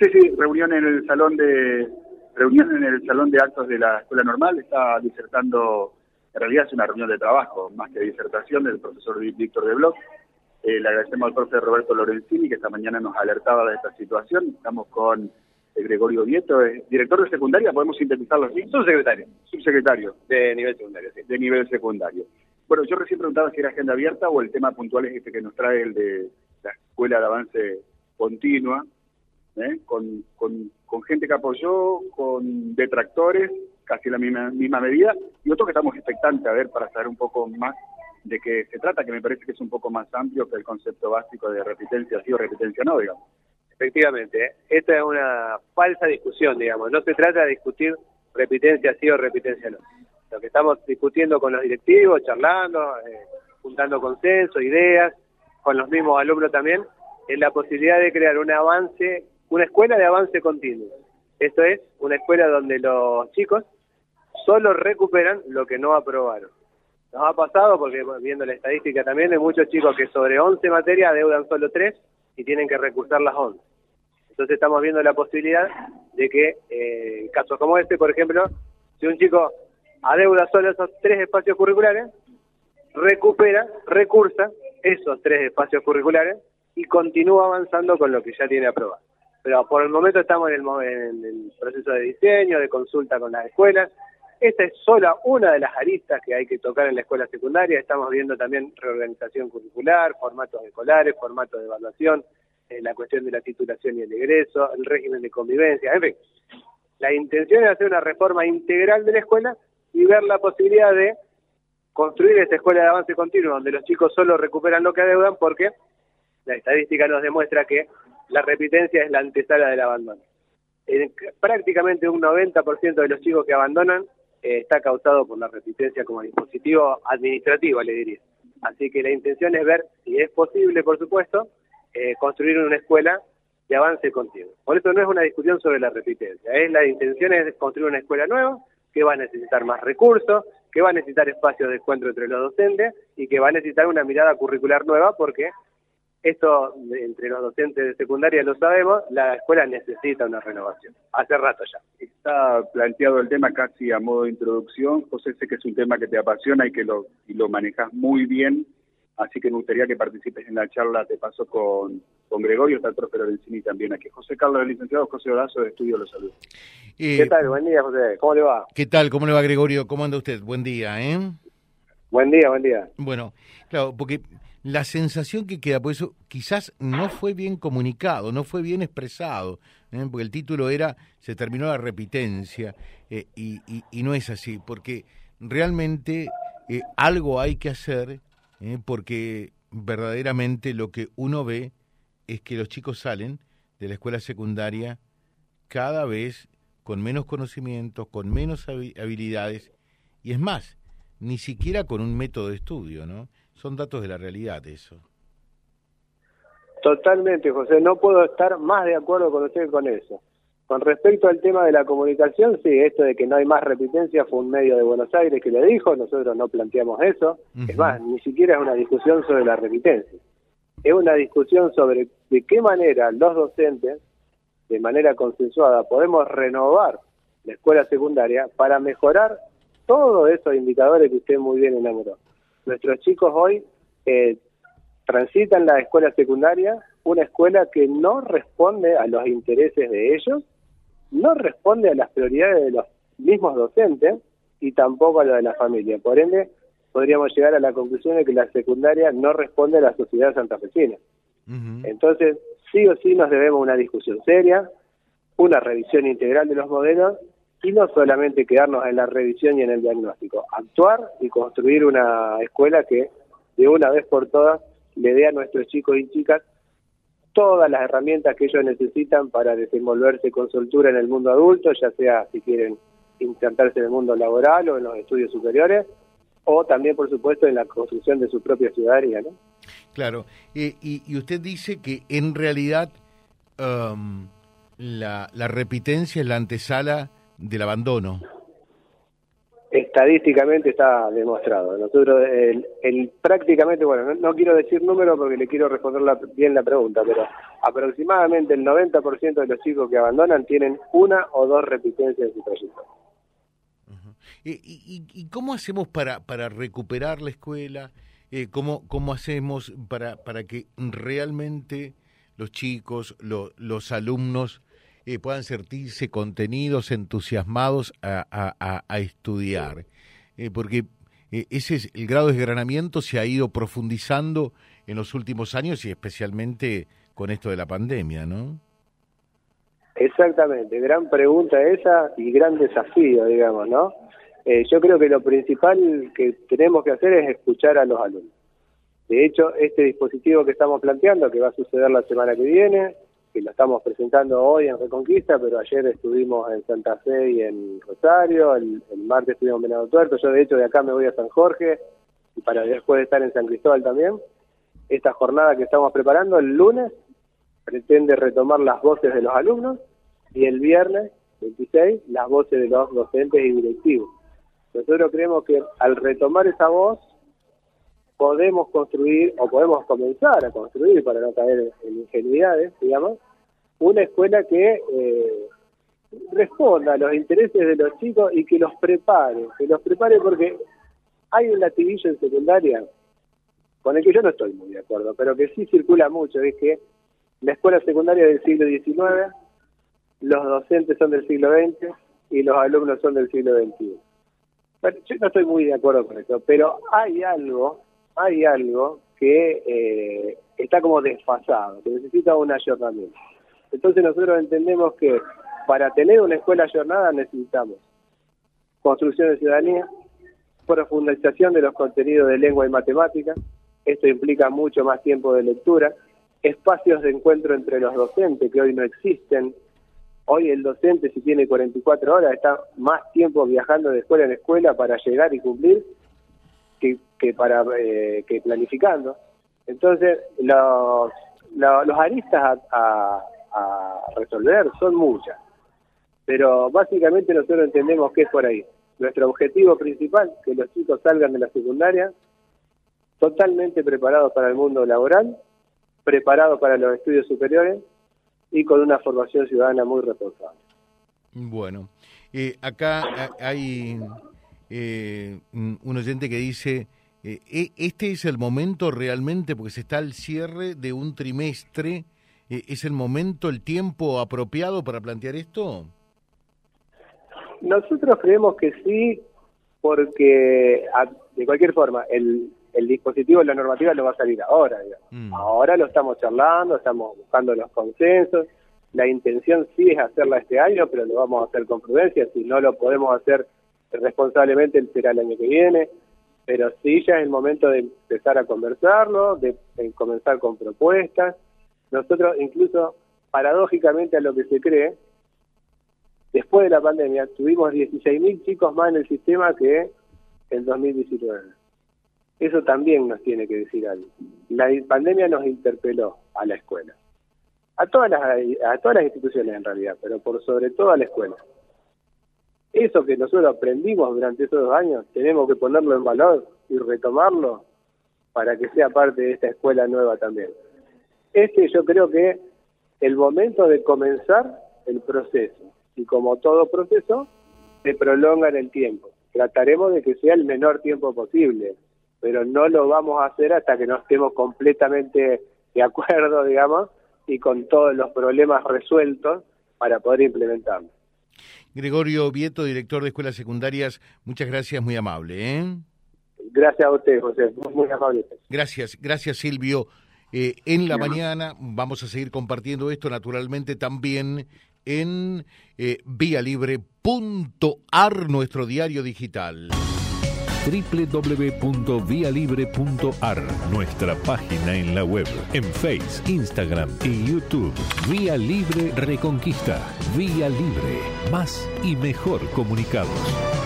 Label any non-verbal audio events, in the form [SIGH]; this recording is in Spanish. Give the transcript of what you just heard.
Sí, sí, reunión en el salón de reunión en el salón de actos de la escuela normal. Está disertando, en realidad es una reunión de trabajo, más que disertación del profesor Víctor de Bloch. Eh, le agradecemos al profesor Roberto Lorenzini que esta mañana nos alertaba de esta situación. Estamos con Gregorio Vieto, director de secundaria, podemos sintetizarlo así. Subsecretario. Subsecretario. De nivel secundario, sí. De nivel secundario. Bueno, yo recién preguntaba si era agenda abierta o el tema puntual es este que nos trae el de la escuela de avance continua, ¿eh? con, con, con, gente que apoyó, con detractores, casi la misma, misma medida, y otro que estamos expectantes a ver para saber un poco más de qué se trata, que me parece que es un poco más amplio que el concepto básico de repitencia sí o repitencia no, digamos. Efectivamente, ¿eh? esta es una falsa discusión, digamos, no se trata de discutir repitencia sí o repitencia no lo que estamos discutiendo con los directivos, charlando, eh, juntando consenso, ideas, con los mismos alumnos también, es la posibilidad de crear un avance, una escuela de avance continuo. Esto es, una escuela donde los chicos solo recuperan lo que no aprobaron. Nos ha pasado, porque viendo la estadística también, hay muchos chicos que sobre 11 materias deudan solo 3 y tienen que recursar las 11. Entonces estamos viendo la posibilidad de que, eh, casos como este, por ejemplo, si un chico adeuda solo esos tres espacios curriculares, recupera, recursa esos tres espacios curriculares y continúa avanzando con lo que ya tiene aprobado. Pero por el momento estamos en el, proceso de diseño, de consulta con las escuelas. Esta es solo una de las aristas que hay que tocar en la escuela secundaria. Estamos viendo también reorganización curricular, formatos escolares, formatos de evaluación, eh, la cuestión de la titulación y el egreso, el régimen de convivencia, en fin. La intención es hacer una reforma integral de la escuela y ver la posibilidad de construir esta escuela de avance continuo donde los chicos solo recuperan lo que adeudan porque la estadística nos demuestra que la repitencia es la antesala del abandono. En prácticamente un 90% de los chicos que abandonan eh, está causado por la repitencia como dispositivo administrativo, le diría. Así que la intención es ver si es posible, por supuesto, eh, construir una escuela de avance continuo. Por eso no es una discusión sobre la repitencia, es la intención es construir una escuela nueva que va a necesitar más recursos, que va a necesitar espacios de encuentro entre los docentes y que va a necesitar una mirada curricular nueva porque esto entre los docentes de secundaria lo sabemos, la escuela necesita una renovación, hace rato ya. Está planteado el tema casi a modo de introducción, José, sé que es un tema que te apasiona y que lo, y lo manejas muy bien Así que me gustaría que participes en la charla, te paso con, con Gregorio, está el profe Lorenzini también aquí. José Carlos, el licenciado José Horazo de Estudio Los Saludos. Eh, ¿Qué tal? Buen día, José. ¿Cómo le va? ¿Qué tal? ¿Cómo le va, Gregorio? ¿Cómo anda usted? Buen día, ¿eh? Buen día, buen día. Bueno, claro, porque la sensación que queda, por eso quizás no fue bien comunicado, no fue bien expresado, ¿eh? porque el título era Se terminó la repitencia, eh, y, y, no es así, porque realmente algo hay que hacer ¿eh? porque verdaderamente lo que uno ve es que los chicos salen de la escuela secundaria cada vez con menos conocimientos, con menos habilidades, y es más, ni siquiera con un método de estudio, ¿no? Son datos de la realidad eso. Totalmente, José, no puedo estar más de acuerdo con usted con eso. Con respecto al tema de la comunicación, sí, esto de que no hay más repitencia fue un medio de Buenos Aires que lo dijo, nosotros no planteamos eso. Es más, ni siquiera es una discusión sobre la repitencia. Es una discusión sobre de qué manera los docentes, de manera consensuada, podemos renovar la escuela secundaria para mejorar todos esos indicadores que usted muy bien enamoró. Nuestros chicos hoy eh, transitan la escuela secundaria, una escuela que no responde a los intereses de ellos no responde a las prioridades de los mismos docentes y tampoco a lo de la familia. Por ende, podríamos llegar a la conclusión de que la secundaria no responde a la sociedad santafesina. Entonces, sí o sí nos debemos una discusión seria, una revisión integral de los modelos y no solamente quedarnos en la revisión y en el diagnóstico, actuar y construir una escuela que de una vez por todas le dé a nuestros chicos y chicas todas las herramientas que ellos necesitan para desenvolverse con soltura en el mundo adulto, ya sea si quieren implantarse en el mundo laboral o en los estudios superiores, o también, por supuesto, en la construcción de su propia ciudadanía. ¿no? Claro, y, usted dice que en realidad um, la, la repitencia es la antesala del abandono. estadísticamente está demostrado. Nosotros, el, prácticamente, bueno, no, quiero decir número porque le quiero responder bien la pregunta, pero aproximadamente el 90% de los chicos que abandonan tienen una o dos repitencias en su trayectoria. ¿Y, y, cómo hacemos para, para recuperar la escuela? Eh, ¿cómo, ¿Cómo hacemos para, para que realmente los chicos, los alumnos eh, puedan sentirse contenidos, entusiasmados a, estudiar. Eh, porque eh, ese es el grado de desgranamiento se ha ido profundizando en los últimos años y especialmente con esto de la pandemia, ¿no? Exactamente, gran pregunta esa y gran desafío, digamos, ¿no? yo creo que lo principal que tenemos que hacer es escuchar a los alumnos. De hecho, este dispositivo que estamos planteando, que va a suceder la semana que viene, que lo estamos presentando hoy en Reconquista, pero ayer estuvimos en Santa Fe y en Rosario, el, martes estuvimos en Venado Tuerto, yo de hecho de acá me voy a San Jorge, y para después estar en San Cristóbal también. Esta jornada que estamos preparando el lunes pretende retomar las voces de los alumnos y el viernes 26 las voces de los docentes y directivos. Nosotros creemos que al retomar esa voz podemos construir o podemos comenzar a construir, para no caer en ingenuidades, digamos, una escuela que eh, responda a los intereses de los chicos y que los prepare, que los prepare porque hay un latiguillo en secundaria con el que yo no estoy muy de acuerdo, pero que sí circula mucho, es que la escuela secundaria del siglo XIX, los docentes son del siglo XX y los alumnos son del siglo XXI. Yo no estoy muy de acuerdo con eso, pero hay algo hay algo que eh, está como desfasado, que necesita un ayornamiento. Entonces nosotros entendemos que para tener una escuela ayornada necesitamos construcción de ciudadanía, profundización de los contenidos de lengua y matemática, esto implica mucho más tiempo de lectura, espacios de encuentro entre los docentes que hoy no existen. Hoy el docente si tiene 44 horas está más tiempo viajando de escuela en escuela para llegar y cumplir que, para eh, que planificando. Entonces, los, los, aristas a, resolver son muchas, pero básicamente nosotros entendemos que es por ahí. Nuestro objetivo principal, que los chicos salgan de la secundaria totalmente preparados para el mundo laboral, preparados para los estudios superiores y con una formación ciudadana muy responsable. Bueno, eh, acá hay eh, un oyente que dice, eh, e, este es el momento realmente, porque se está al cierre de un trimestre, ¿es el momento, el tiempo apropiado para plantear esto? Nosotros creemos que sí, porque de cualquier forma, el, el dispositivo la normativa lo va a salir ahora. Mm. Ahora lo estamos charlando, estamos buscando los consensos. La intención sí es hacerla este año, pero lo vamos a hacer con prudencia. Si no lo podemos hacer responsablemente será el año que viene, pero sí ya es el momento de empezar a conversarlo, de, comenzar con propuestas. Nosotros incluso, paradójicamente a lo que se cree, después de la pandemia tuvimos 16.000 chicos más en el sistema que en 2019. Eso también nos tiene que decir algo. La pandemia nos interpeló a la escuela. A todas las, a todas las instituciones en realidad, pero por sobre todo a la escuela eso que nosotros aprendimos durante esos dos años, tenemos que ponerlo en valor y retomarlo para que sea parte de esta escuela nueva también. Este yo creo que el momento de comenzar el proceso, y como todo proceso, se prolonga en el tiempo. Trataremos de que sea el menor tiempo posible, pero no lo vamos a hacer hasta que no estemos completamente de acuerdo, [LAUGHS] digamos, y con todos los problemas resueltos para poder implementarlo. Gregorio Vieto, director de escuelas secundarias, muchas gracias, muy amable. ¿eh? Gracias a usted, José, muy, amable. Gracias, gracias Silvio. Eh, en la mañana vamos a seguir compartiendo esto naturalmente también en eh, vialibre.ar, nuestro diario digital www.vialibre.ar, nuestra página en la web, en Face, Instagram y YouTube. Vía Libre Reconquista. Vía Libre. Más y mejor comunicados.